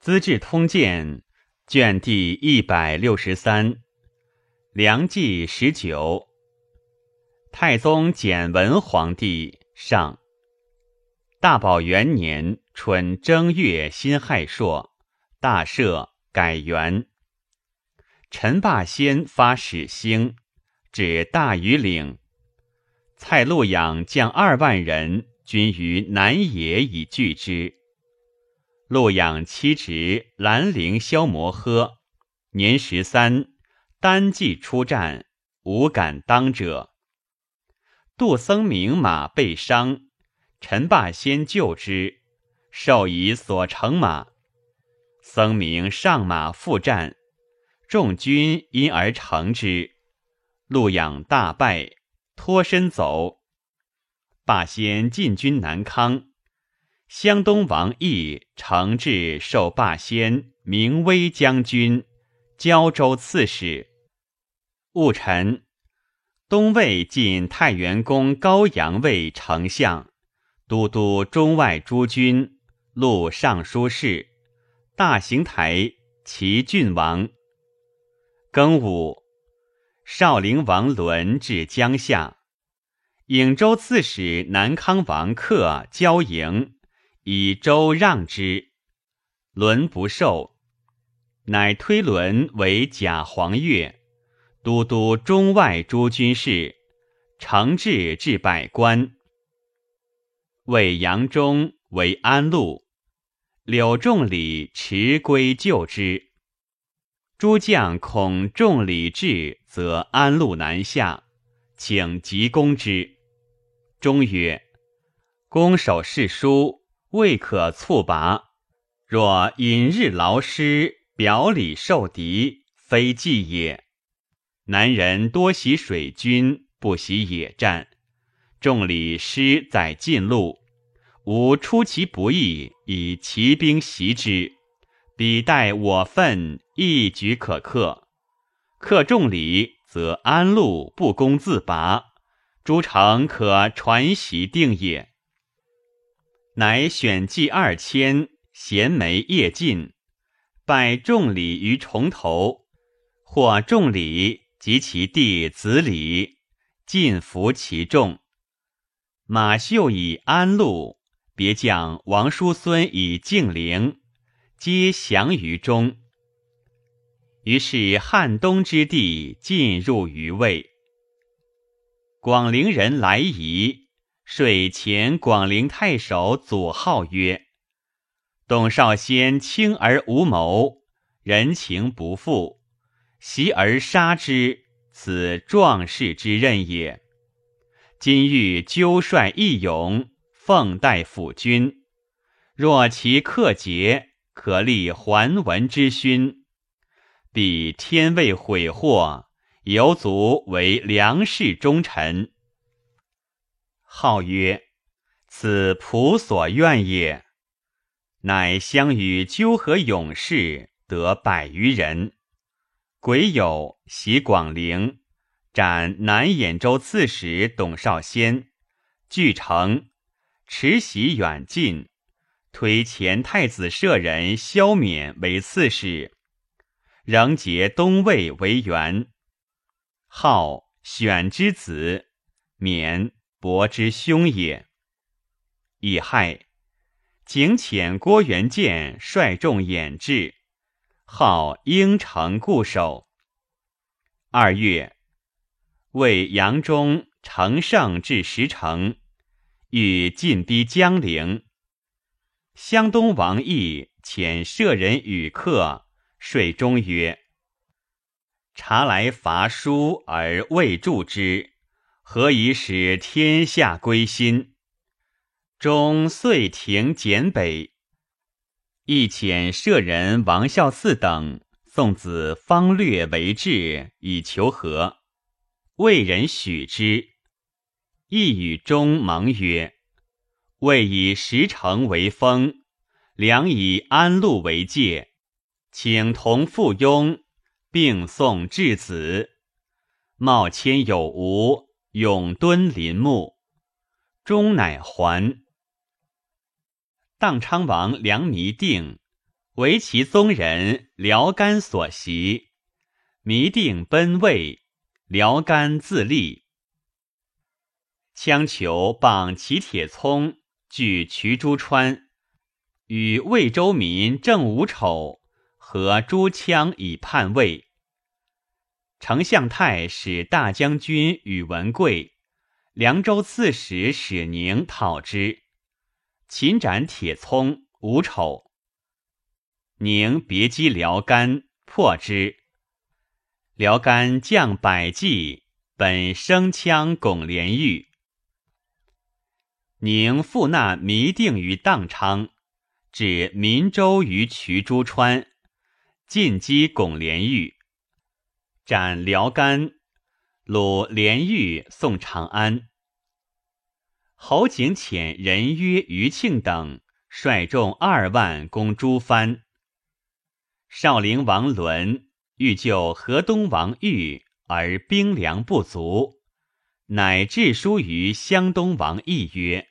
资治通鉴》卷第一百六十三，梁纪十九，太宗简文皇帝上。大宝元年春正月辛亥朔，大赦，改元。陈霸先发始兴，指大禹岭。蔡路养将二万人，军于南野以拒之。陆养妻侄兰陵萧摩诃，年十三，单骑出战，无敢当者。杜僧明马被伤。陈霸先救之，授以所乘马。僧名上马复战，众军因而乘之。陆养大败，脱身走。霸先进军南康，湘东王义承制受霸先名威将军、胶州刺史。戊辰，东魏晋太原公高阳为丞相。都督中外诸军，录尚书事，大行台齐郡王。庚午，少陵王伦至江夏，颍州刺史南康王克交营，以周让之，伦不受，乃推伦为假黄钺，都督中外诸军事，承制至百官。为杨忠为安陆，柳仲礼持归救之。诸将恐众礼至，则安陆南下，请急攻之。中曰：“攻守是书，未可猝拔。若引日劳师，表里受敌，非计也。南人多习水军，不习野战。众礼师在近路。”吾出其不意，以骑兵袭之，彼待我奋，一举可克。克众礼，则安陆不攻自拔，诸城可传习定也。乃选骑二千，衔枚夜进，拜众礼于重头，或众礼及其弟子礼，尽服其众。马秀以安陆。别将王叔孙以敬陵，皆降于中。于是汉东之地尽入于魏。广陵人来仪，水前广陵太守左浩曰：“董少先轻而无谋，人情不复，袭而杀之，此壮士之任也。今欲纠率义勇。”奉代辅君，若其克节，可立桓文之勋。彼天未悔祸，犹足为梁氏忠臣。号曰：“此仆所愿也。”乃相与纠合勇士得百余人。癸酉，袭广陵，斩南兖州刺史董少先，据城。持袭远近，推前太子舍人萧冕为刺史，仍结东魏为元。号选之子，冕伯之兄也。乙亥，景遣郭元建率众掩至，号应城固守。二月，为杨忠乘胜至石城。欲进逼江陵，湘东王义遣舍人与客，说中曰：“察来伐书而未助之，何以使天下归心？”中遂停简北。亦遣舍人王孝嗣等送子方略为质，以求和，魏人许之。亦与中盟曰：“魏以石城为封，梁以安陆为界，请同附庸，并送质子。茂谦有无，永敦林墓。终乃还。”荡昌王梁弥定为其宗人辽干所袭，弥定奔魏，辽干自立。羌酋榜齐铁聪，据渠诸川，与魏州民正五丑，合诸羌以叛魏。丞相太使大将军宇文贵、凉州刺史史宁讨之，擒斩铁聪、吴丑。宁别击辽干，破之。辽干将百骑，本生羌巩连玉。宁复纳弥定于宕昌，指民州于衢诸川，进击巩连玉。斩辽干，虏连玉送长安。侯景遣人约余庆等率众二万攻诸藩。少陵王伦欲救河东王玉，而兵粮不足，乃致书于湘东王义曰：“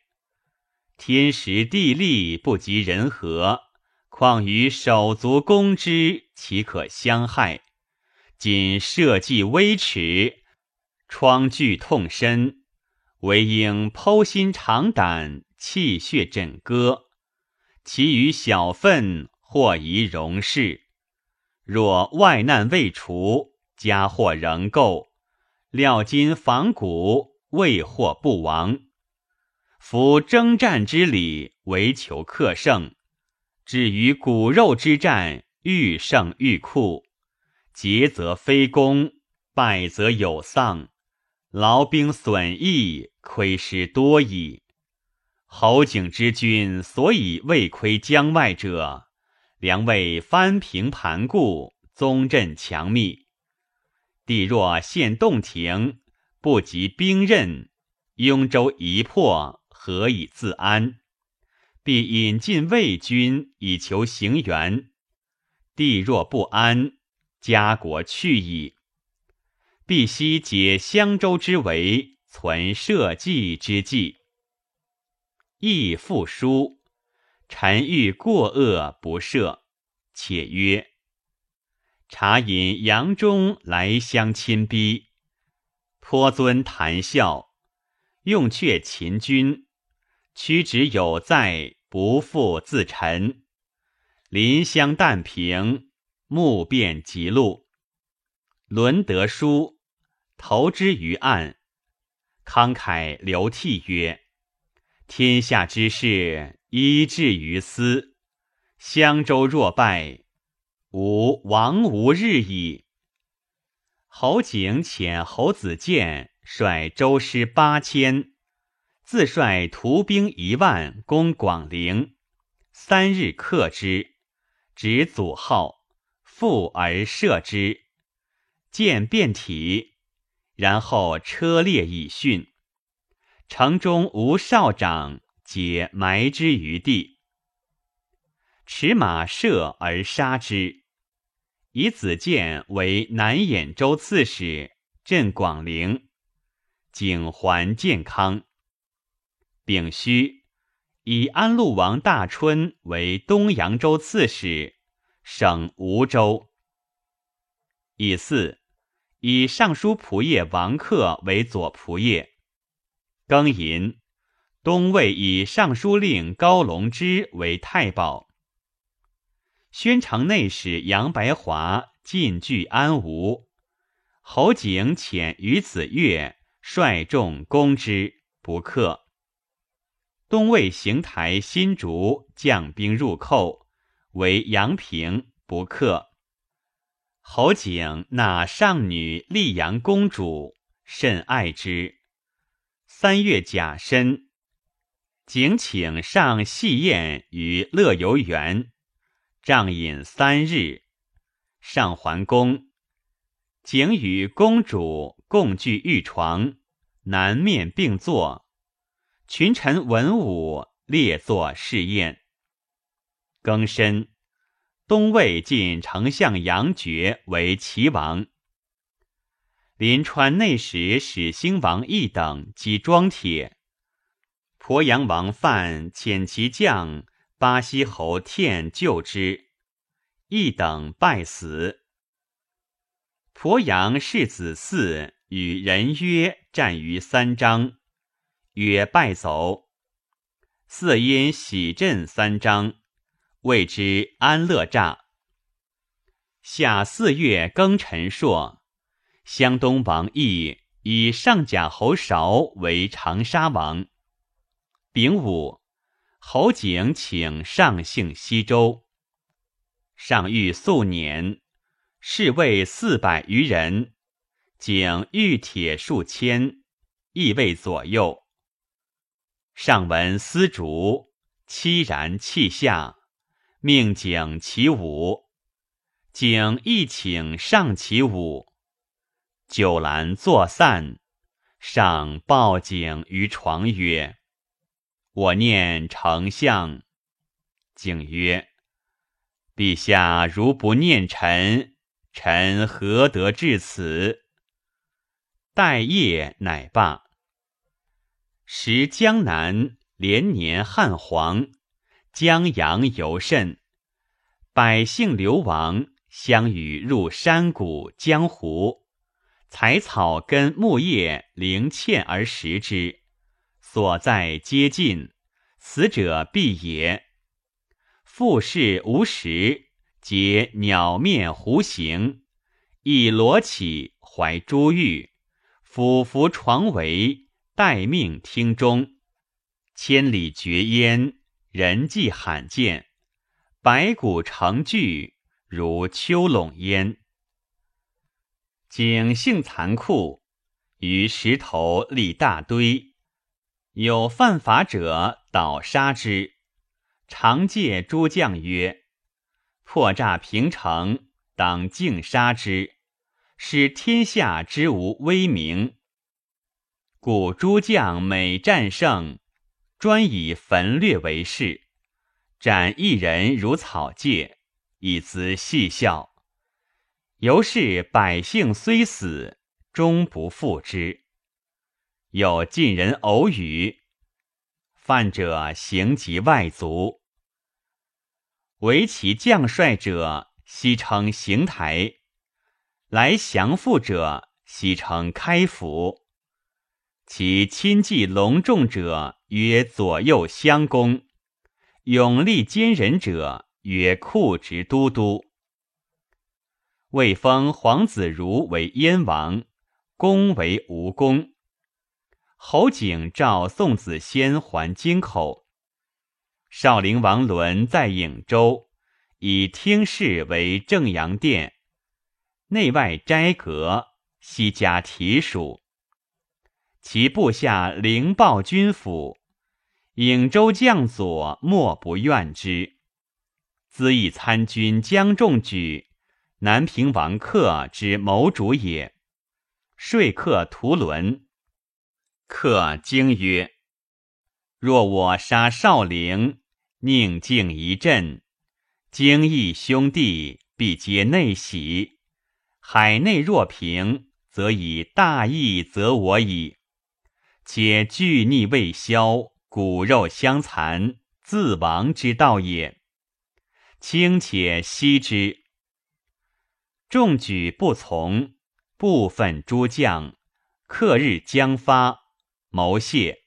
天时地利不及人和，况于手足攻之，岂可相害？”今社稷微耻，疮剧痛深，唯应剖心肠胆，气血枕戈。其余小愤，或宜容事。若外难未除，家祸仍垢，料今仿古，未获不亡。夫征战之礼，唯求克胜；至于骨肉之战，愈胜愈酷。捷则非功，败则有丧，劳兵损益，亏失多矣。侯景之君所以未窥疆外者，良为藩平盘固，宗镇强密。地若陷洞庭，不及兵刃，雍州一破，何以自安？必引进魏军以求行援。地若不安。家国去矣，必须解襄州之围，存社稷之计。亦复书，臣欲过恶不赦，且曰：茶引杨忠来相亲逼，颇尊谈笑，用却秦军，屈指有在，不复自陈。临湘旦平。目变极路，伦得书，投之于案，慷慨流涕曰：“天下之事，依至于斯。襄州若败，吾亡无日矣。”侯景遣侯子建率周师八千，自率徒兵一万攻广陵，三日克之，执祖号。复而射之，箭遍体，然后车裂以殉。城中无少长，皆埋之于地。持马射而杀之。以子建为南兖州刺史，镇广陵。景还健康。丙戌，以安陆王大春为东扬州刺史。省吴州。以四，以尚书仆射王克为左仆射。庚寅，东魏以尚书令高龙之为太保。宣城内史杨白华进据安吴，侯景遣于子越率众攻之，不克。东魏邢台新竹将兵入寇。为阳平不克，侯景纳上女溧阳公主，甚爱之。三月甲申，景请上戏宴于乐游园，帐饮三日。上桓公，景与公主共聚玉床，南面并坐，群臣文武列坐侍宴。庚申，东魏晋丞相杨爵为齐王。临川内史史兴王义等及庄铁，鄱阳王范遣其将巴西侯天救之，一等败死。鄱阳世子嗣与人约战于三章，曰败走。嗣因喜镇三章，谓之安乐诈。夏四月庚辰朔，湘东王义以上甲侯韶为长沙王。丙午，侯景请上幸西周。上谕素年，侍卫四百余人，景御铁数千，亦位左右。上闻丝竹，凄然泣下，命景起舞。景亦请上起舞。酒阑坐散，上抱景于床曰：“我念丞相。”景曰：“陛下如不念臣，臣何得至此？”待夜乃罢。时江南连年旱黄，江洋尤甚，百姓流亡，相与入山谷江湖，采草根木叶，灵嵌而食之，所在皆尽，死者必也。复士无食，皆鸟面狐形，以裸起，怀珠玉，俯伏床围。待命听中，千里绝烟，人迹罕见，白骨成聚，如秋垄烟。景性残酷，于石头立大堆，有犯法者，倒杀之。常借诸将曰：“破诈平城，当尽杀之，使天下之无威名。”故诸将每战胜，专以焚掠为事，斩一人如草芥，以资戏笑。由是百姓虽死，终不复之。有晋人偶语，犯者行及外族，为其将帅者，悉称行台；来降附者，悉称开府。其亲祭隆重者，曰左右相公；勇力坚忍者，曰库直都督。未封皇子如为燕王，公为吴公。侯景召宋子仙还京口。少陵王伦在颍州，以听事为正阳殿，内外斋阁，悉加提署。其部下灵报军府，颍州将佐莫不怨之。资议参军江仲举，南平王克之谋主也。说客屠伦，克惊曰：“若我杀少陵，宁静一阵，京邑兄弟必皆内喜。海内若平，则以大义责我矣。”且惧逆未消，骨肉相残，自亡之道也。轻且息之。众举不从，部分诸将克日将发，谋谢。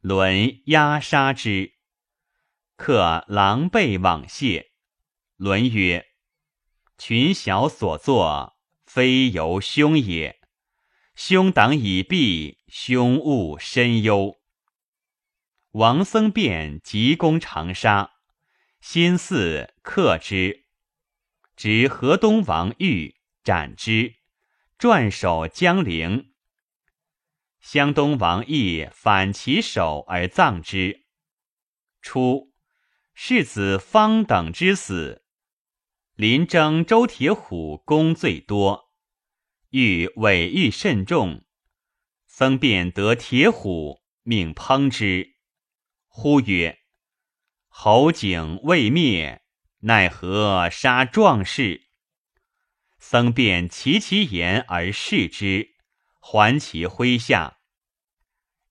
伦压杀之，克狼狈往谢。伦曰：“群小所作，非由兄也。兄党已毕。”凶勿深忧。王僧辩急攻长沙，新嗣克之，执河东王玉斩之，转守江陵。湘东王义反其首而葬之。初，世子方等之死，临征周铁虎功最多，欲委欲甚重。僧辩得铁虎，命烹之。呼曰：“侯景未灭，奈何杀壮士？”僧辩齐其言而视之，还其麾下。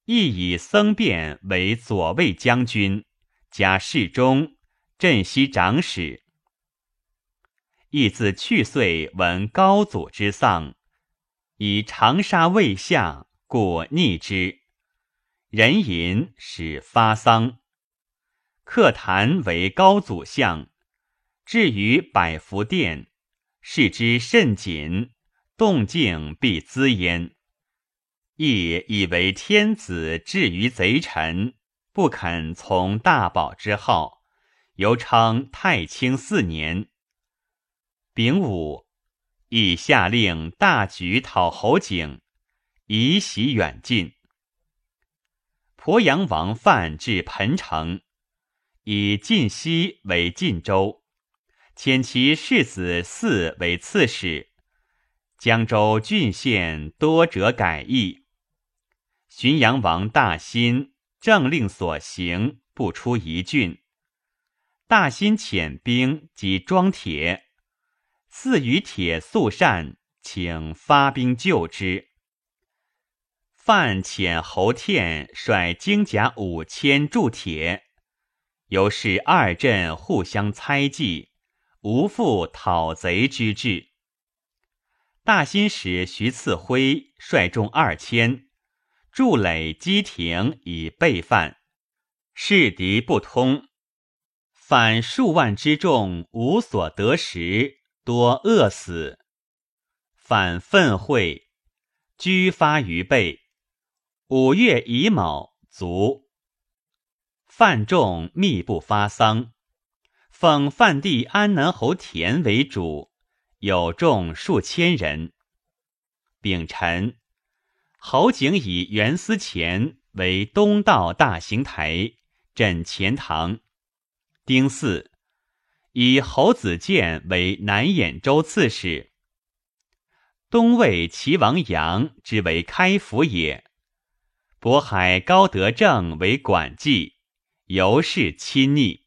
亦以僧辩为左卫将军，加侍中、镇西长史。亦自去岁闻高祖之丧，以长沙未下，故逆之。人吟使发丧，客谈为高祖相，至于百福殿，视之甚谨，动静必滋焉。亦以为天子至于贼臣，不肯从大宝之号，犹称太清四年。丙午，亦下令大举讨侯景，以喜远近。鄱阳王范至彭城，以晋西为晋州，遣其世子嗣为刺史。江州郡县多者改易。浔阳王大兴政令所行，不出一郡。大兴遣兵及装铁，赐于铁素善，请发兵救之。范遣侯天率精甲五千铸铁，由是二镇互相猜忌，无复讨贼之志。大新使徐次辉率众二千筑垒基亭以备范，事敌不通，反数万之众无所得食，多饿死。反愤会，居发于背。五月乙卯，卒。范仲密不发丧，奉范地安南侯田为主，有众数千人。丙辰，侯景以袁思前为东道大行台镇钱塘。丁巳，以侯子建为南兖州刺史。东魏齐王杨之为开府也。渤海高德正为管记，尤是亲昵，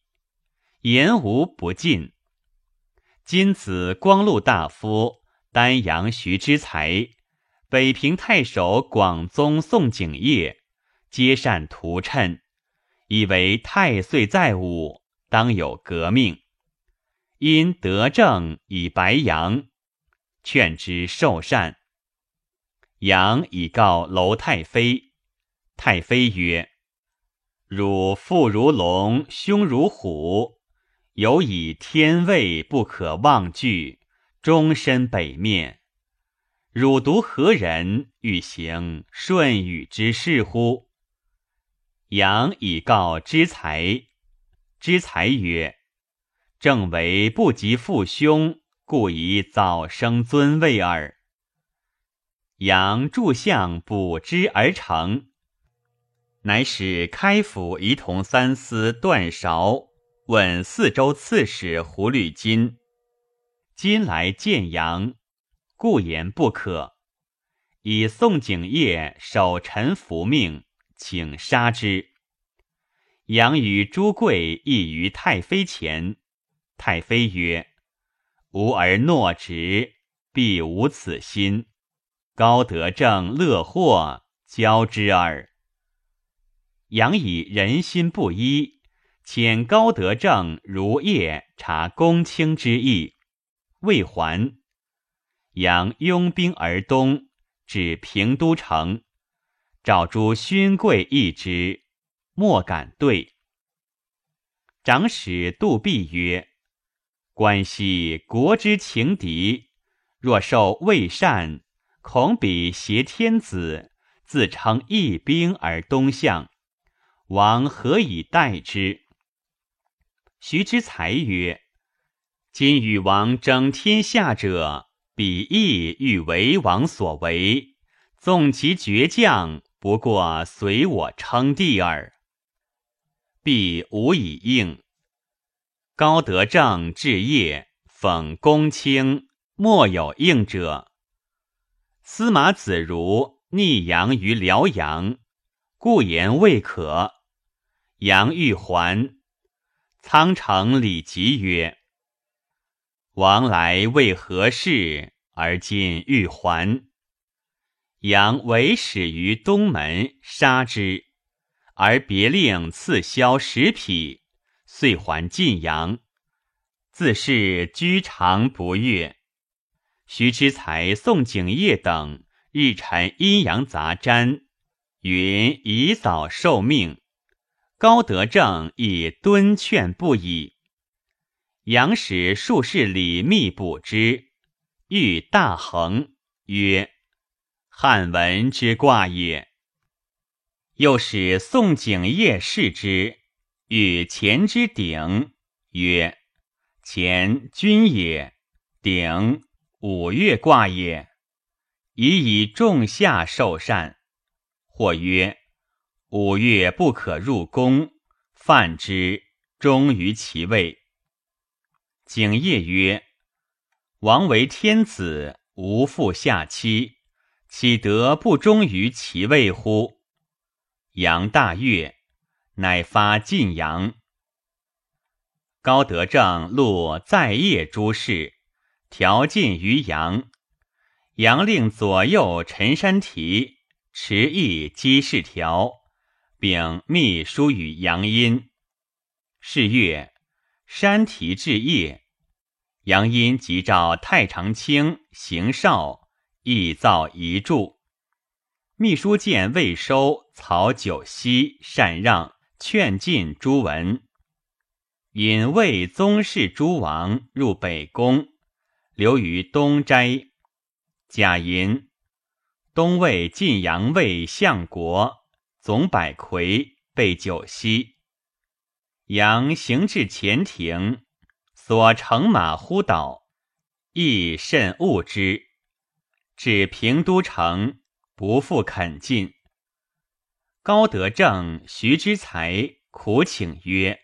言无不尽。今子光禄大夫丹阳徐之才，北平太守广宗宋景业，皆善图谶，以为太岁在吾，当有革命。因德政以白杨，劝之受善。杨以告楼太妃。太妃曰：“汝父如龙，兄如虎，有以天位不可妄据，终身北面。汝独何人，欲行舜禹之事乎？”羊以告之才，之才曰：“正为不及父兄，故以早生尊位耳。”杨助相补之而成。乃使开府仪同三司段韶问四州刺史胡律金，今来见杨，故言不可。以宋景业守臣服命，请杀之。杨与朱贵亦于太妃前，太妃曰：“吾儿诺直，必无此心。高德正乐祸，交之耳。”杨以人心不一，遣高德正如夜察公卿之意，未还。杨拥兵而东，至平都城，召诸勋贵议之，莫敢对。长史杜弼曰：“关系国之情敌，若受魏善，恐彼挟天子，自称义兵而东向。”王何以待之？徐之才曰：“今与王争天下者，彼亦欲为王所为。纵其倔强，不过随我称帝耳。”必无以应。高德正至业，讽公卿，莫有应者。司马子如逆阳于辽阳，故言未可。杨玉环，仓城李吉曰：“王来为何事？而今欲还？”杨为始于东门，杀之，而别令赐销十匹，遂还晋阳。自是居常不悦。徐之才、宋景业等日陈阴阳杂占，云宜早受命。高德正亦敦劝不已。杨使术士李密卜之，欲大衡，曰：“汉文之卦也。”又使宋景业视之，与前之鼎，曰：“前君也，鼎五月卦也，以以仲夏受善。”或曰。五月不可入宫，犯之，终于其位。景业曰：“王为天子，无父下妻，岂得不忠于其位乎？”杨大悦，乃发晋阳。高德正录在业诸事，调进于阳。阳令左右陈山提持议稽事条。并密书与杨殷。是月，山提至夜，杨殷即召太常卿邢绍，亦造遗著。秘书见未收，曹九锡禅让，劝进诸文。引魏宗室诸王入北宫，留于东斋。贾寅，东魏晋阳魏相国。总百魁被九锡，杨行至前庭，所乘马忽倒，亦甚恶之。至平都城，不复肯进。高德正、徐之才苦请曰：“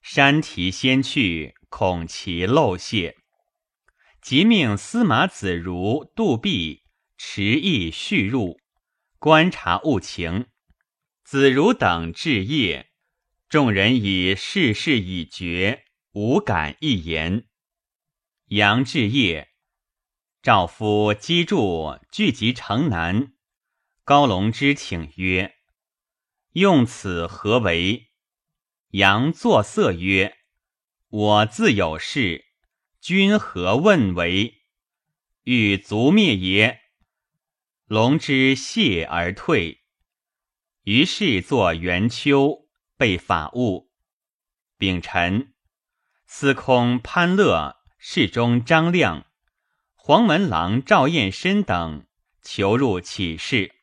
山提先去，恐其漏泄。”即命司马子如、杜弼持意续入，观察务情。子如等至夜，众人以事事已决，无敢一言。杨至夜，赵夫击筑聚集城南。高龙之请曰：“用此何为？”杨作色曰：“我自有事，君何问为？欲族灭也？”龙之谢而退。于是作元秋，被法务。丙辰，司空潘乐、侍中张亮、黄门郎赵彦深等求入启事。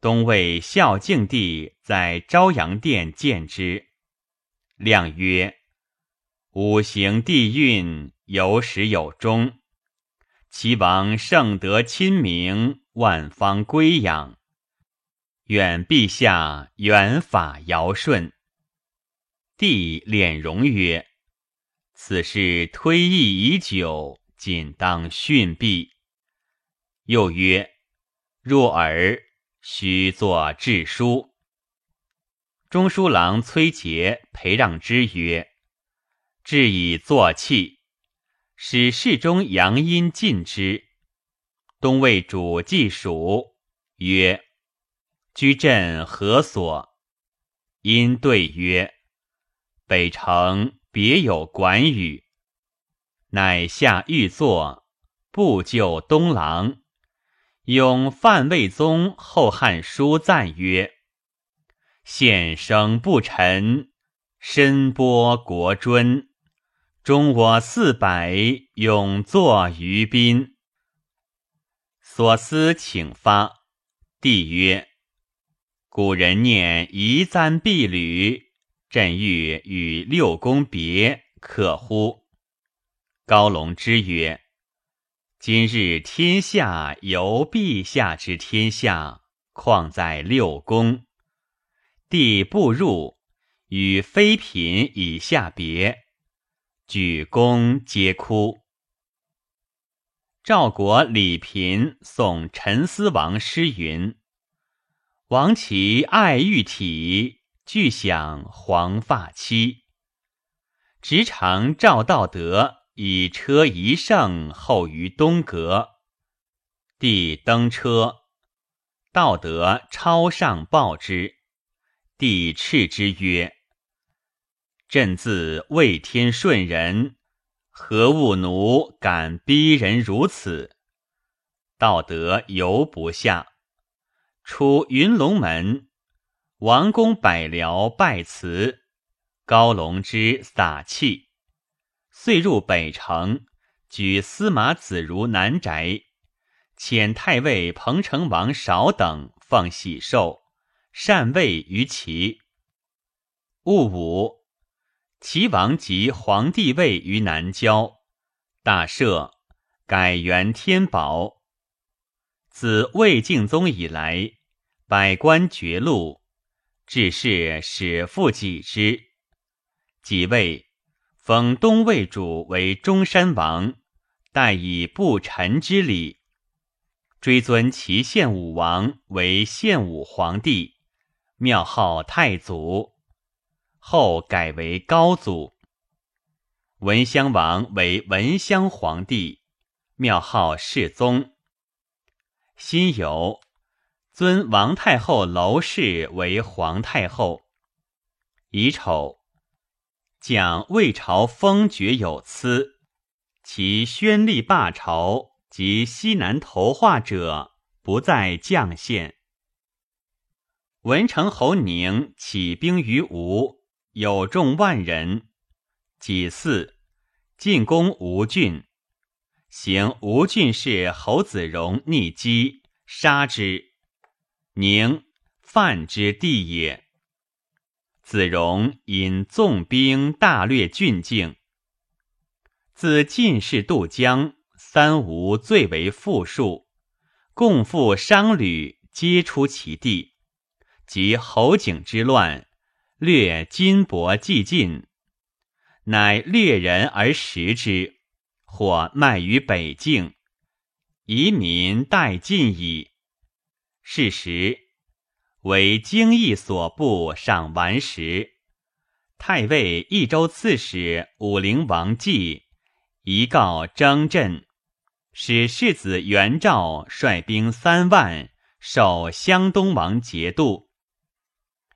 东魏孝敬帝在昭阳殿见之，亮曰：“五行地运，有始有终。齐王圣德亲明，万方归养。”愿陛下远法尧舜。帝敛容曰：“此事推议已久，仅当训毕。”又曰：“若尔，须作致书。”中书郎崔杰陪让之曰：“致以作器，使侍中阳阴尽之。”东魏主祭蜀曰。居镇何所？因对曰：“北城别有管宇。”乃下御座，不就东郎。永范魏宗《后汉书》赞曰：“献生不臣，身播国尊。终我四百，永作于宾。”所思请发。帝曰。古人念夷簪敝履，朕欲与六宫别，可乎？高龙之曰：“今日天下由陛下之天下，况在六宫？帝不入，与妃嫔以下别，举宫皆哭。”赵国李平送陈思王诗云。王其爱玉体，俱享黄发妻。直常赵道德以车一胜后于东阁，帝登车，道德超上报之。帝斥之曰：“朕自为天顺人，何物奴敢逼人如此？道德犹不下。出云龙门，王公百僚拜辞，高龙之洒气。遂入北城，举司马子如南宅，遣太尉彭城王少等放喜寿，禅位于齐。戊午，齐王即皇帝位于南郊，大赦，改元天宝。自魏敬宗以来。百官绝禄，致仕使复己之。己位，封东魏主为中山王，代以不臣之礼。追尊齐献武王为献武皇帝，庙号太祖。后改为高祖。文襄王为文襄皇帝，庙号世宗。辛酉。尊王太后娄氏为皇太后。乙丑，讲魏朝封爵有疵，其宣立霸朝及西南投化者不在将县。文成侯宁起兵于吴，有众万人。己巳，进攻吴郡，行吴郡士侯子荣逆击，杀之。宁范之地也。子荣引纵兵大略郡境。自晋士渡江，三吴最为富庶，共赴商旅，皆出其地。及侯景之乱，略金帛既尽，乃掠人而食之，或卖于北境，夷民殆尽矣。是时，为京邑所部赏顽时，太尉益州刺史武陵王继遗告征镇，使世子元昭率兵三万守湘东王节度。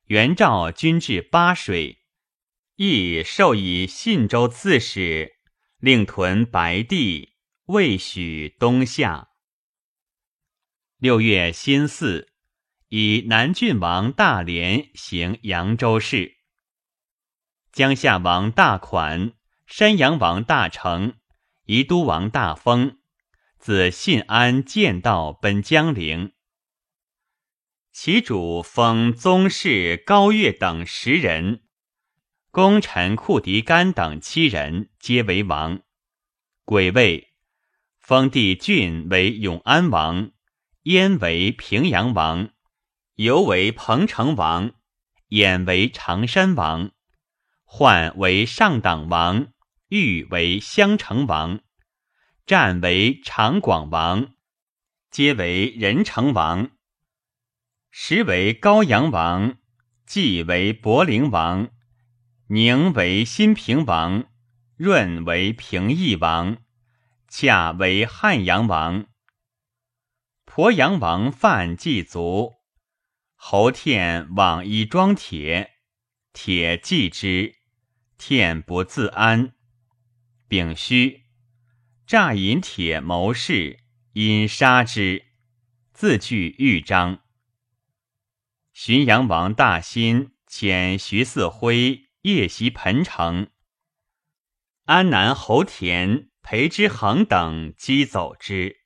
元昭军至巴水，亦授以信州刺史，令屯白帝，未许东下。六月辛巳，以南郡王大连行扬州事。江夏王大款、山阳王大成、宜都王大丰，自信安见道奔江陵。其主封宗室高岳等十人，功臣库迪干等七人，皆为王。癸未，封帝郡为永安王。燕为平阳王，犹为彭城王，衍为常山王，焕为上党王，玉为襄城王，战为长广王，皆为仁成王。时为高阳王，季为博陵王，宁为新平王，润为平邑王，恰为汉阳王。鄱阳王范祭卒，侯天往以装铁，铁祭之，天不自安。丙戌，诈引铁谋士，因杀之，自据豫章。浔阳王大兴遣徐嗣辉夜袭彭城，安南侯田、裴之恒等击走之。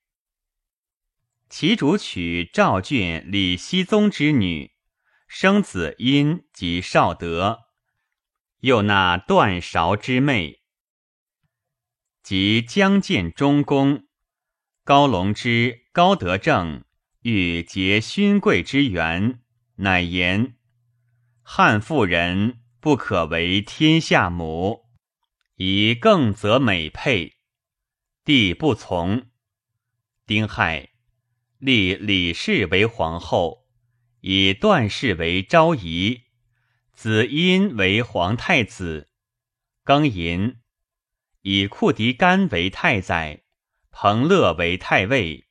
其主娶赵郡李熙宗之女，生子殷及少德，又纳段韶之妹。及将建中宫，高龙之、高德正欲结勋贵之缘，乃言：汉妇人不可为天下母，以更则美配。帝不从。丁亥。立李氏为皇后，以段氏为昭仪，子婴为皇太子。庚寅，以库迪干为太宰，彭乐为太尉，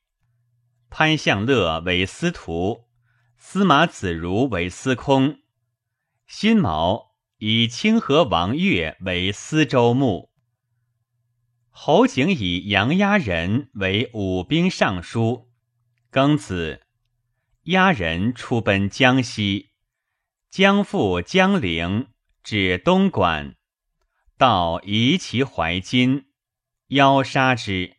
潘向乐为司徒，司马子如为司空。辛卯，以清河王岳为司州牧。侯景以杨押人为武兵尚书。庚子，押人出奔江西，将赴江陵，至东莞，到夷其怀金，邀杀之。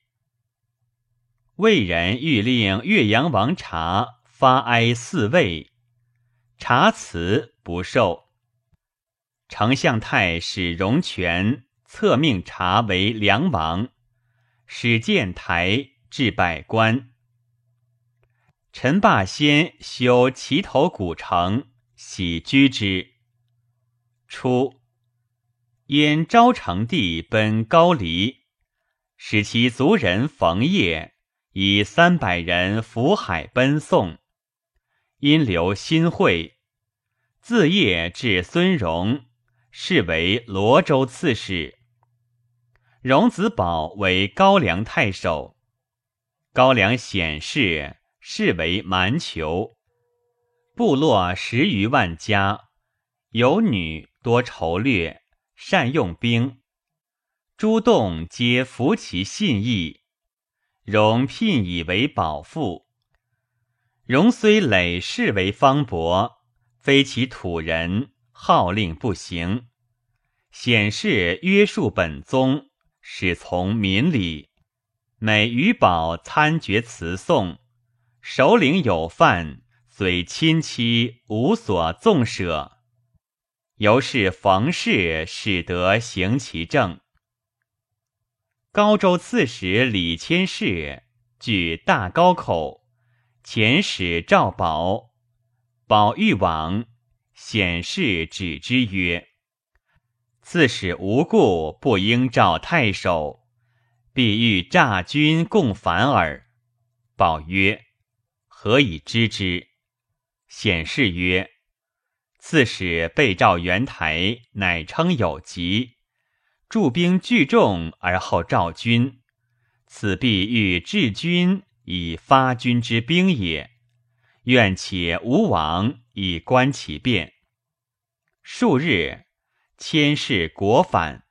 魏人欲令岳阳王察发哀四位，察辞不受。丞相太史荣权策命察为梁王，使建台，置百官。陈霸先修齐头古城，喜居之。初，因昭成帝奔高丽，使其族人冯业以三百人浮海奔送，因留新会，自业至孙荣，是为罗州刺史。荣子宝为高梁太守，高梁显示是为蛮酋，部落十余万家，有女多筹略，善用兵，诸洞皆服其信义。荣聘以为保父。荣虽累世为方伯，非其土人，号令不行。显示约束本宗。使从民礼，每于宝参决词颂，首领有犯，虽亲戚无所纵舍。由是冯氏使得行其政。高州刺史李谦氏据大高口，遣使赵宝，宝欲往，显氏止之曰。刺史无故不应召太守，必欲诈君共反耳。宝曰：“何以知之？”显示曰：“刺史被召元台，乃称有疾，驻兵聚众而后召军，此必欲治军以发军之兵也。愿且无往，以观其变。”数日。千世国反，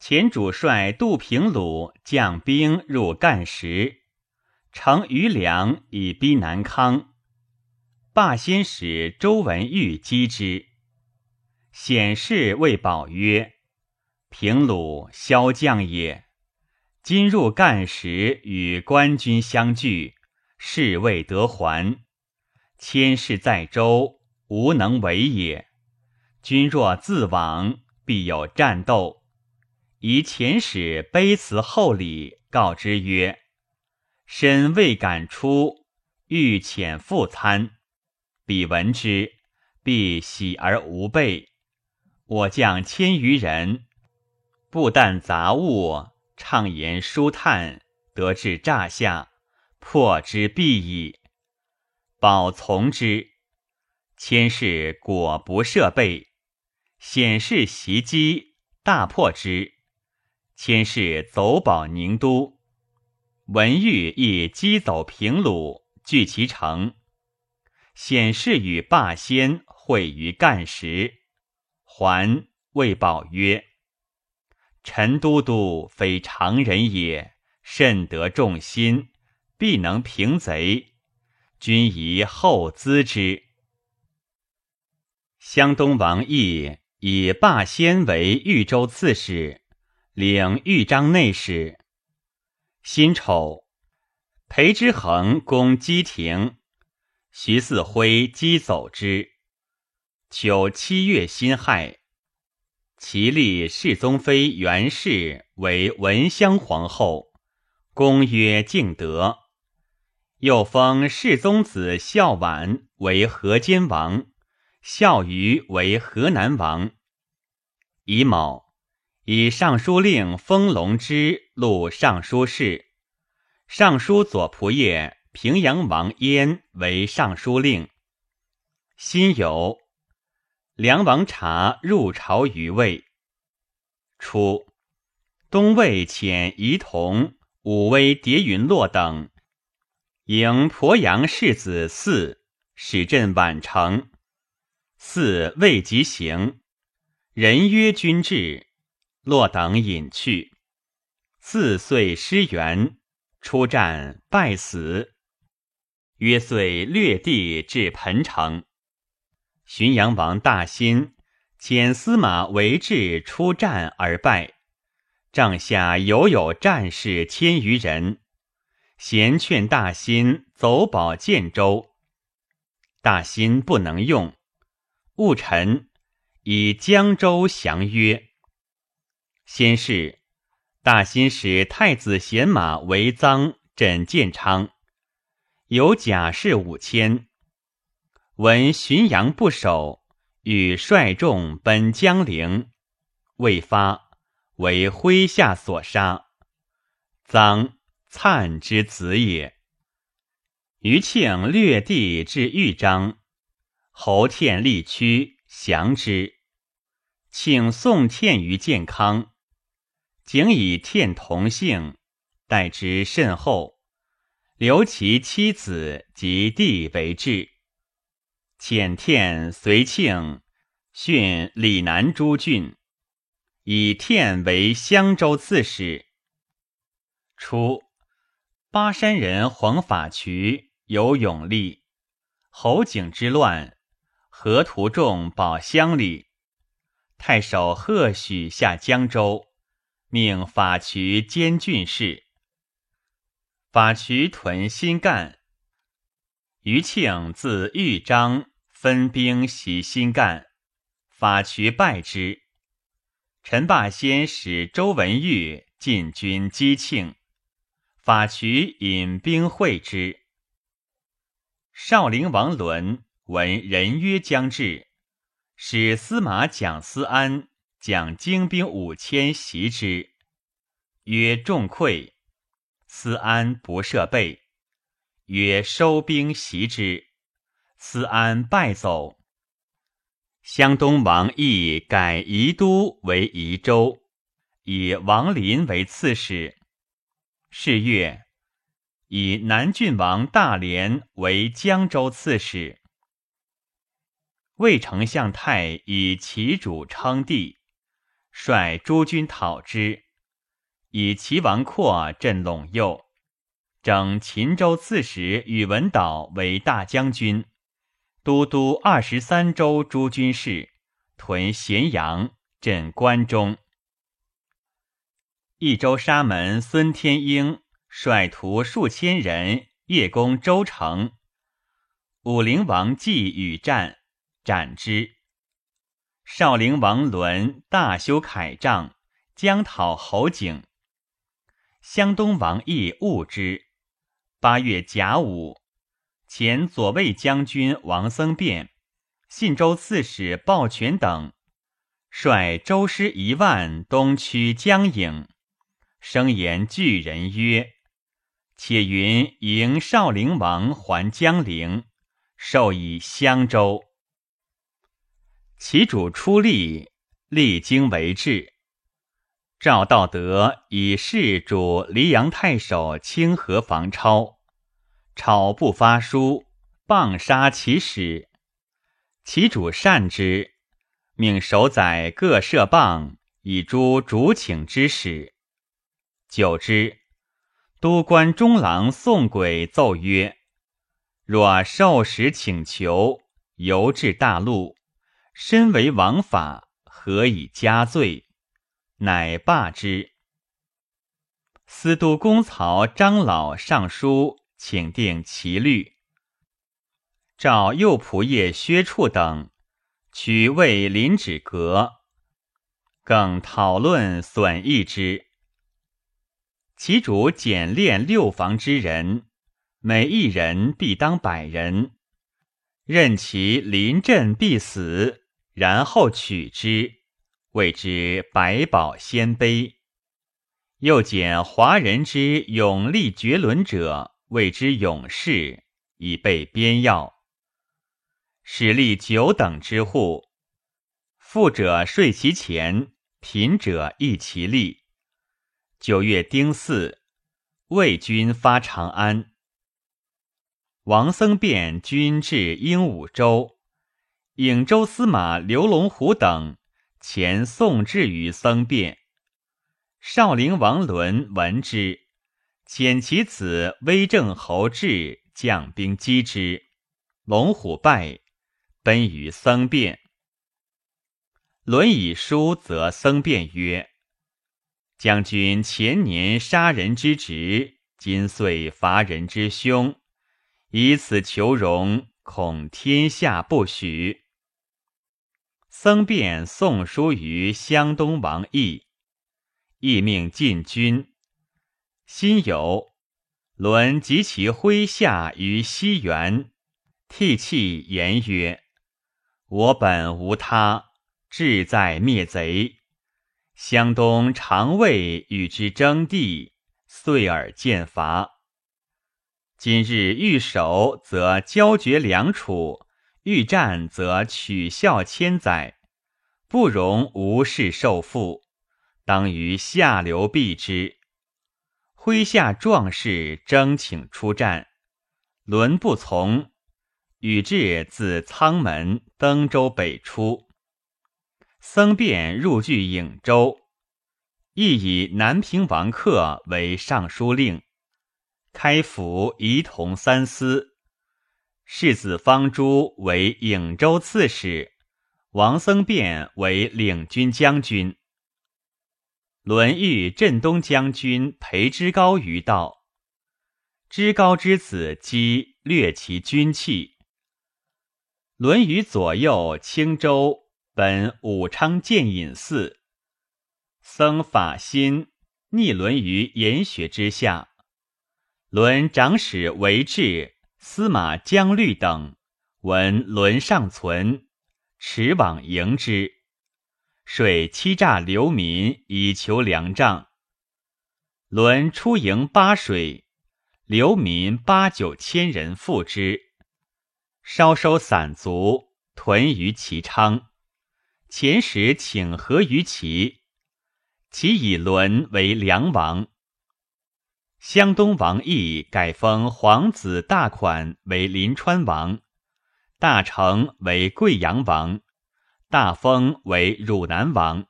前主帅杜平鲁将兵入干时，乘余粮以逼南康。霸先使周文玉击之，显示谓宝曰：“平鲁骁将也，今入干时与官军相聚，事未得还。千事在周，无能为也。”君若自往，必有战斗。以前使卑辞厚礼，告之曰：“身未敢出，欲遣复参。”彼闻之，必喜而无备。我将千余人，不但杂物，畅言舒叹，得至诈下，破之必矣。保从之，千事果不设备。显示袭击，大破之。千事走保宁都，文玉亦击走平鲁，据其城。显示与霸先会于干时，还谓宝曰：“陈都督非常人也，甚得众心，必能平贼。君宜厚资之。”湘东王义。以霸先为豫州刺史，领豫章内史。辛丑，裴之衡攻基亭，徐嗣辉击走之。秋七月辛亥，其立世宗妃袁氏为文襄皇后，公曰敬德。又封世宗子孝婉为河间王。孝瑜为河南王。乙卯，以尚书令封龙之录尚书事，尚书左仆射平阳王焉为尚书令。辛酉，梁王察入朝于魏。初，东魏遣仪同、武威叠云洛等迎鄱阳世子嗣，使镇宛城。嗣未及行，人曰君至，落等隐去。四岁失援，出战败死。约遂略地至彭城。浔阳王大欣遣司马为质出战而败，帐下犹有战士千余人。咸劝大欣走保建州，大欣不能用。戊辰，以江州降约。先是，大新使太子贤马为赃枕建昌，有甲士五千。闻浔阳不守，欲率众奔江陵，未发，为麾下所杀。臧。粲之子也。余庆略地至豫章，侯天立屈降之。请送天于健康，景以天同姓，待之甚厚，留其妻子及弟为质。遣天随庆训李南诸郡，以天为襄州刺史。初。巴山人黄法渠有勇力，侯景之乱，河图众保乡里。太守贺许下江州，命法渠兼郡事。法渠屯新干，余庆自豫章分兵袭新干，法渠败之。陈霸先使周文玉进军击庆。法渠引兵会之。少陵王伦闻人约将至，使司马蒋思安将精兵五千袭之，曰众溃。思安不设备，曰收兵袭之，思安败走。湘东王义改宜都为宜州，以王林为刺史。是月，以南郡王大连为江州刺史。魏丞相太以其主称帝，率诸军讨之，以齐王阔镇陇右，整秦州刺史宇文导为大将军，都督二十三州诸军事，屯咸阳，镇关中。益州沙门孙天英率徒数千人夜攻州城，武陵王继与战，斩之。少陵王伦大修铠杖，将讨侯景。湘东王义误之。八月甲午，前左卫将军王僧辩、信州刺史鲍全等，率州师一万东驱江颍。声言巨人曰：“且云迎少陵王还江陵，授以襄州。其主出力，历经为治。赵道德以事主黎阳太守清河防超，超不发书，棒杀其使。其主善之，命守宰各设棒，以诛主请之使。”久之，都官中郎宋轨奏曰：“若受使请求，游至大陆，身为王法，何以加罪？”乃罢之。司都公曹张老上书，请定其律。召右仆射薛处等，取为林止阁，更讨论损益之。其主简练六房之人，每一人必当百人，任其临阵必死，然后取之，谓之百宝鲜卑。又减华人之勇力绝伦者，谓之勇士，以备边要。使立九等之户，富者税其钱，贫者益其利。九月丁巳，魏军发长安。王僧辩军至鹦鹉洲，颍州司马刘龙虎等前送至于僧辩。少陵王伦闻之，遣其子威正侯志将兵击之，龙虎败，奔于僧辩。伦以书则僧辩曰：“将军前年杀人之职，今岁伐人之凶，以此求荣，恐天下不许。”僧辩送书于湘东王义，义命进军。辛酉，伦及其麾下于西原，涕泣言曰：“我本无他。”志在灭贼，湘东常为与之争地，遂而见伐。今日欲守，则交绝两楚；欲战，则取笑千载，不容无事受缚。当于下流避之。麾下壮士争请出战，伦不从，与至自仓门登州北出。僧辩入据颍州，亦以南平王克为尚书令，开府仪同三司。世子方诸为颍州刺史，王僧辩为领军将军。伦遇镇东将军裴之高于道，之高之子姬略其军器。伦于左右青州。本武昌建隐寺，僧法心逆伦于严雪之下。伦长史为志、司马江律等闻伦尚存，驰往迎之，水欺诈流民以求粮帐。伦出营巴水，流民八九千人赴之，稍收散卒，屯于其昌。前时请和于齐，其以伦为梁王。湘东王义改封皇子大款为临川王，大成为贵阳王，大封为汝南王。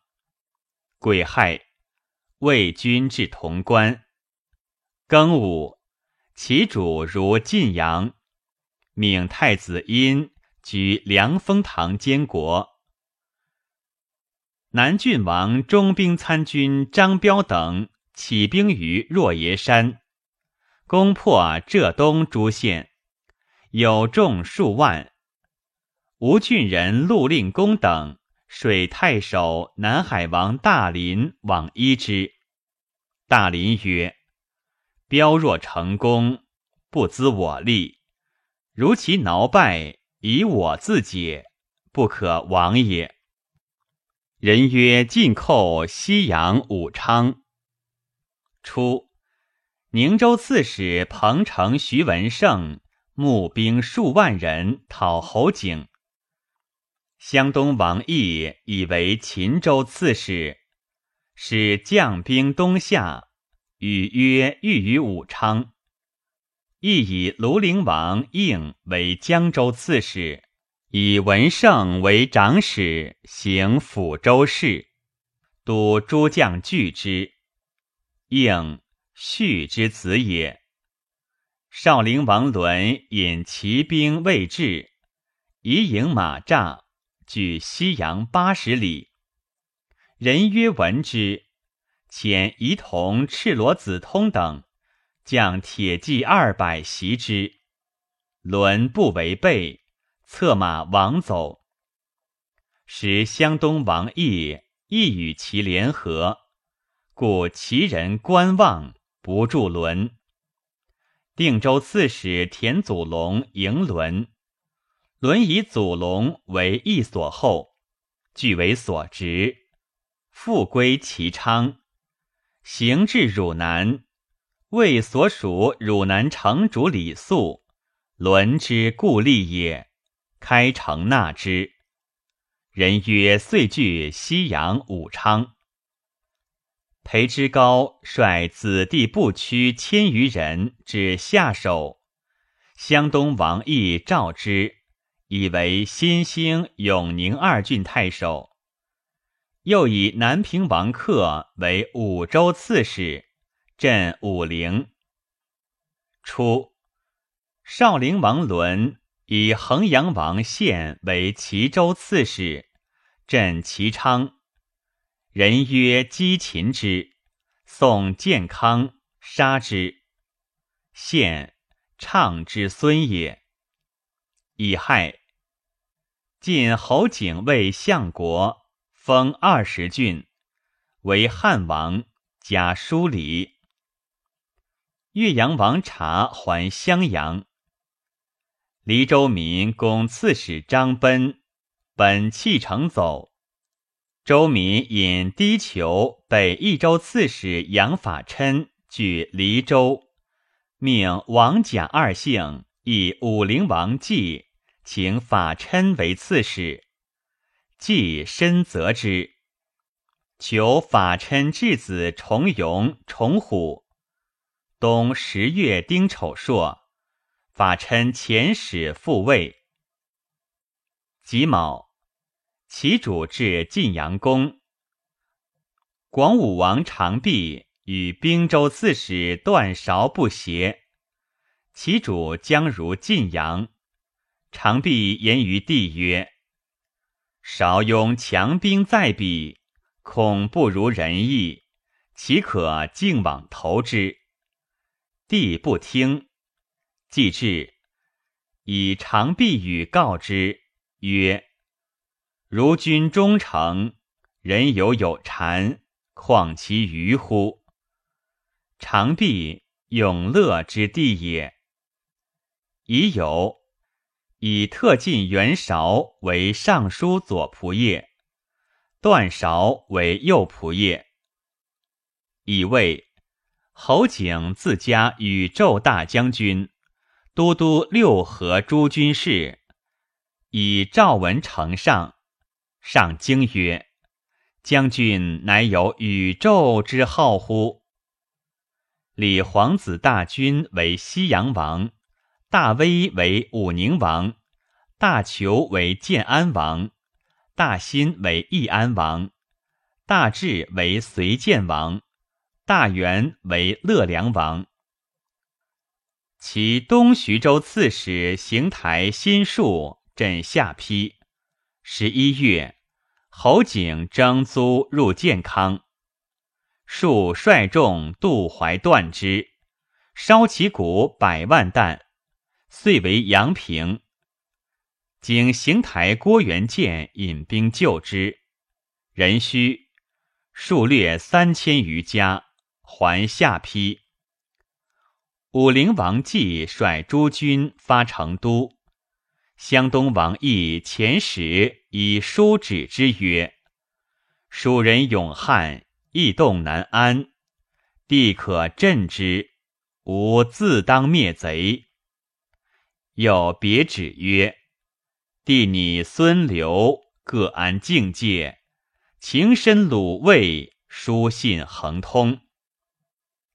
癸亥，魏军至潼关。庚午，其主如晋阳，命太子殷居凉风堂监国。南郡王中兵参军张彪等起兵于若耶山，攻破浙东诸县，有众数万。吴郡人陆令公等水太守南海王大林往依之。大林曰：“彪若成功，不资我力；如其挠败，以我自解，不可亡也。”人曰：“进寇西阳、武昌。”初，宁州刺史彭城徐文胜募兵数万人讨侯景。湘东王义以为秦州刺史，使将兵东下，与约欲于武昌。亦以庐陵王应为江州刺史。以文胜为长史，行抚州事，督诸将拒之。应续之子也。少陵王伦引骑兵未至，以营马诈，据西阳八十里。人曰闻之，遣仪同、赤裸子通等将铁骑二百袭之，伦不为备。策马亡走，时湘东王义亦与其联合，故其人观望不助伦。定州刺史田祖龙迎伦，伦以祖龙为义所后，据为所执，复归其昌，行至汝南，为所属汝南城主李肃，伦之故吏也。开城纳之，人曰：“遂据西阳、武昌。”裴之高率子弟不屈千余人至下手，湘东王义召之，以为新兴、永宁二郡太守。又以南平王克为武州刺史，镇武陵。初，少陵王伦以衡阳王宪为齐州刺史，镇齐昌。人曰击秦之，宋建康杀之。献畅之孙也。乙亥，晋侯景为相国。封二十郡，为汉王，加书礼。岳阳王察还襄阳。黎州民攻刺史张奔，本弃城走。周民引低裘北益州刺史杨法琛据黎州，命王贾二姓以武陵王纪请法琛为刺史。纪深责之，求法琛质子重용重虎。冬十月丁丑朔，法琛遣使复位。己卯，其主至晋阳宫。广武王长弼与兵州刺史段韶不协，其主将如晋阳。长弼言于帝曰。韶庸强兵在彼，恐不如人意，岂可径往投之？帝不听。既至，以长臂语告之曰：“如君忠诚，人犹有谗，况其余乎？”长臂永乐之地也。已有。以特进袁绍为尚书左仆射，段韶为右仆射。以为侯景自家宇宙大将军、都督六合诸军事，以赵文丞相。上京曰：“将军乃有宇宙之号乎？”李皇子大军为西阳王。大威为武宁王，大求为建安王，大新为义安王，大智为隋建王，大元为乐良王。其东徐州刺史邢台新树镇下邳。十一月，侯景征租入建康，树率众渡淮断之，烧其谷百万担。遂为阳平。经邢台郭元建引兵救之，人须数略三千余家，还下邳。武陵王纪率诸军发成都，湘东王义遣使以书指之曰：“蜀人勇悍，易动难安，帝可镇之，吾自当灭贼。”又别旨曰：“弟你孙刘各安境界，情深鲁卫，书信恒通。”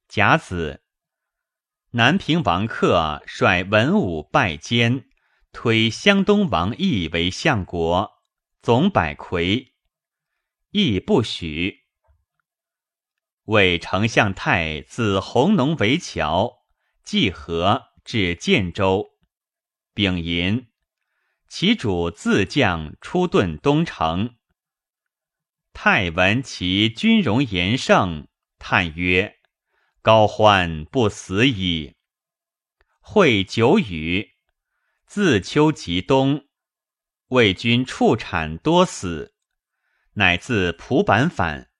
甲子，南平王克率文武拜监，推湘东王义为相国，总百魁，亦不许。为丞相太自弘农为桥，济河至建州。丙寅，其主自将出遁东城。太闻其军容严盛，叹曰：“高欢不死矣。”会久雨，自秋及冬，魏军畜产多死，乃自蒲坂返。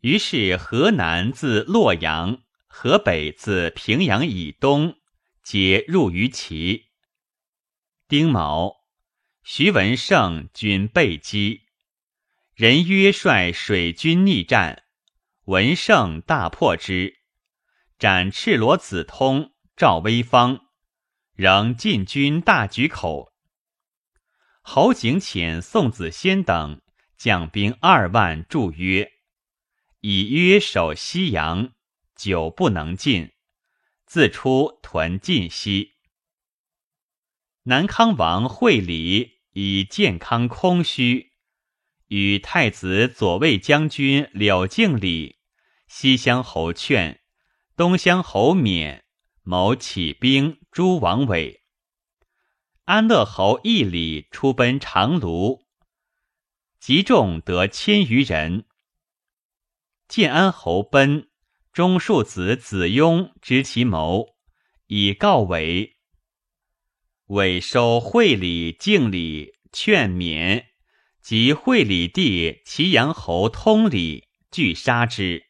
于是河南自洛阳，河北自平阳以东，皆入于齐。丁卯，徐文胜军被击，人约率水军逆战，文胜大破之，斩赤裸子通、赵威方，仍进军大举口。侯景遣宋子仙等将兵二万驻约，以约守西阳，久不能进，自出屯晋西。南康王惠礼以健康空虚，与太子左卫将军柳敬礼、西乡侯劝、东乡侯勉谋起兵诛王伟。安乐侯义礼出奔长卢，集众得千余人。建安侯奔，中庶子子雍知其谋，以告伟。伟收会礼、敬礼、劝勉，及会礼帝祁阳侯通礼，俱杀之。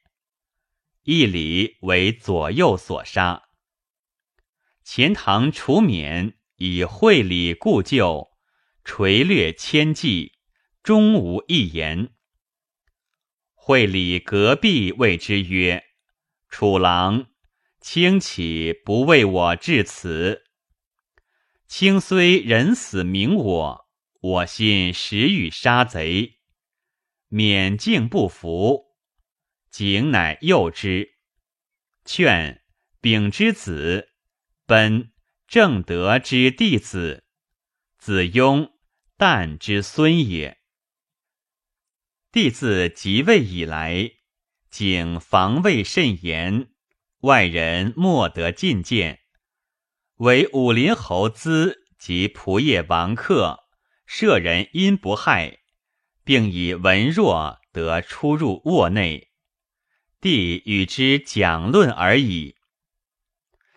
义礼为左右所杀。钱塘除免，以会礼故旧，垂略千计，终无一言。会礼隔壁谓之曰：“楚郎，卿岂不为我至此？”卿虽人死明我，我心实欲杀贼，免敬不服，景乃诱之，劝丙之子，奔正德之弟子，子雍旦之孙也。帝自即位以来，景防卫甚严，外人莫得进谏。为武林侯资及仆业王客，舍人因不害，并以文弱得出入卧内，帝与之讲论而已。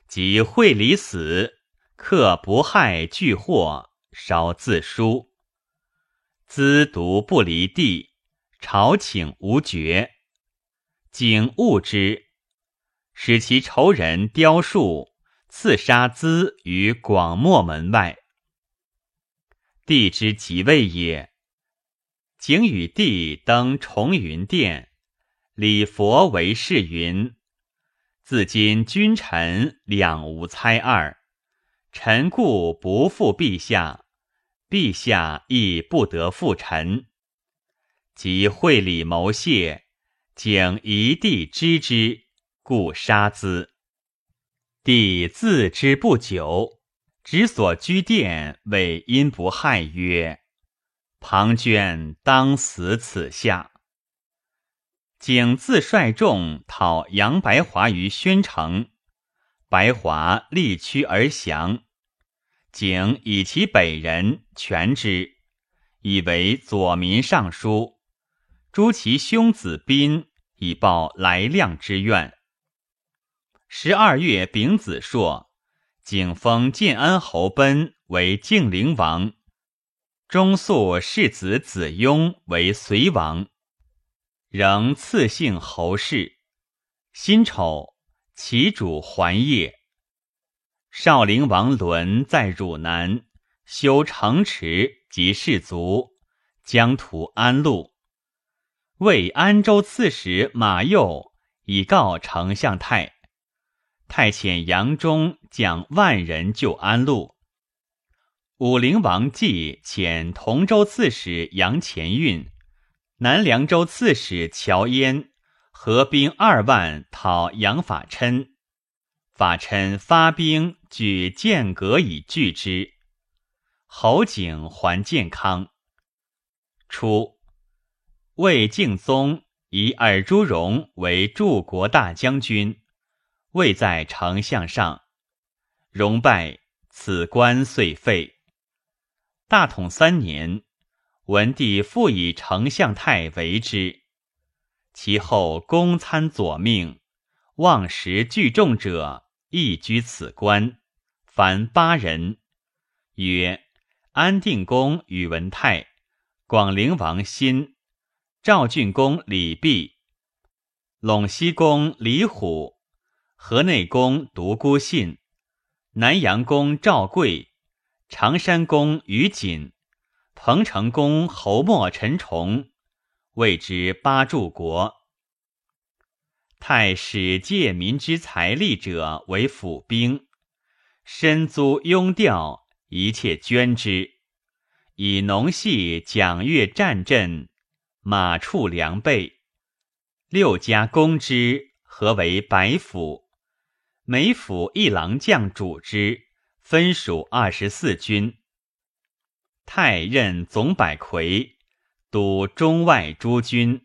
及惠理死，客不害俱获，稍自书。资独不离地，朝请无绝，景恶之，使其仇人雕树。刺杀资于广漠门外，帝之即位也。景与帝登重云殿，礼佛为誓云：“自今君臣两无猜二，臣故不负陛下，陛下亦不得负臣。即会礼谋谢，景一帝知之，故杀之。”帝自知不久，执所居殿为因不害曰：“庞涓当死此下。”景自率众讨杨白华于宣城，白华力屈而降。景以其北人全之，以为左民尚书，诛其兄子宾，以报来亮之怨。十二月丙子朔，景封建安侯奔为晋陵王，中肃世子子雍为隋王，仍赐姓侯氏。辛丑，其主还业。少陵王伦在汝南修城池及士卒，疆土安陆。为安州刺史马佑以告丞相太。太遣杨忠将万人救安陆。武陵王继遣同州刺史杨前运、南凉州刺史乔焉合兵二万讨杨法琛。法琛发兵举剑阁以拒之。侯景还建康。初，魏敬宗以尔朱荣为柱国大将军。位在丞相上，荣败，此官遂废。大统三年，文帝复以丞相太为之。其后公参左命，望时聚众者，亦居此官，凡八人，曰安定公宇文泰、广陵王辛、赵郡公李弼、陇西公李虎。河内公独孤信，南阳公赵贵，常山公于锦，彭城公侯莫陈崇，谓之八柱国。太使借民之财力者为府兵，身租庸调，一切捐之，以农系奖乐战阵，马畜粮备，六家公之，合为百府。每府一郎将主之，分属二十四军。太任总百魁，督中外诸军。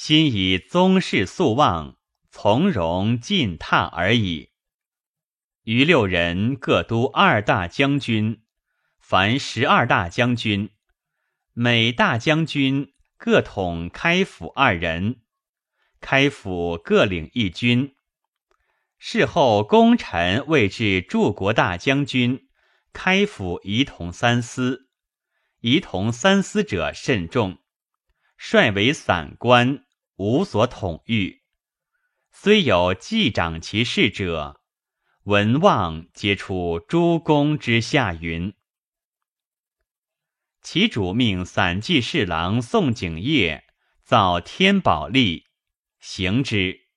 心以宗室素望，从容进踏而已。余六人各督二大将军，凡十二大将军，每大将军各统开府二人，开府各领一军。事后功臣位至柱国大将军。开府仪同三司，仪同三司者甚众，率为散官，无所统御。虽有记长其事者，文望皆出诸公之下云。其主命散骑侍郎宋景业造天宝历，行之。